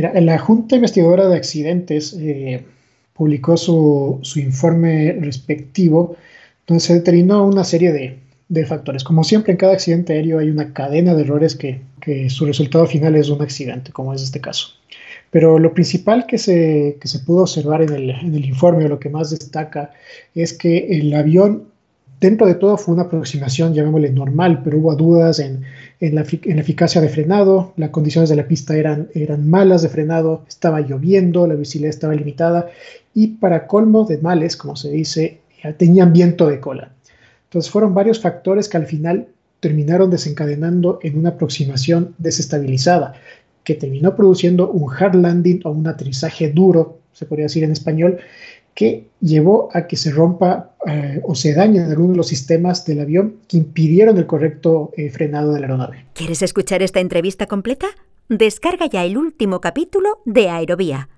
Mira, la Junta Investigadora de Accidentes eh, publicó su, su, informe respectivo, donde se determinó una serie de, de, factores. Como siempre, en cada accidente aéreo hay una cadena de errores que, que, su resultado final es un accidente, como es este caso. Pero lo principal que se, que se pudo observar en el, en el informe, o lo que más destaca, es que el avión Dentro de todo fue una aproximación, llamémosle normal, pero hubo dudas en, en, la, eficacia de frenado, las condiciones de la pista eran, eran malas de frenado, estaba lloviendo, la visibilidad estaba limitada y para colmo de males, como se dice, tenían viento de cola. Entonces fueron varios factores que al final terminaron desencadenando en una aproximación desestabilizada, que terminó produciendo un hard landing o un aterrizaje duro, se podría decir en español, que llevó a que se rompa eh, o se dañen algunos de los sistemas del avión que impidieron el correcto eh, frenado de la aeronave. ¿Quieres escuchar esta entrevista completa? Descarga ya el último capítulo de Aerovía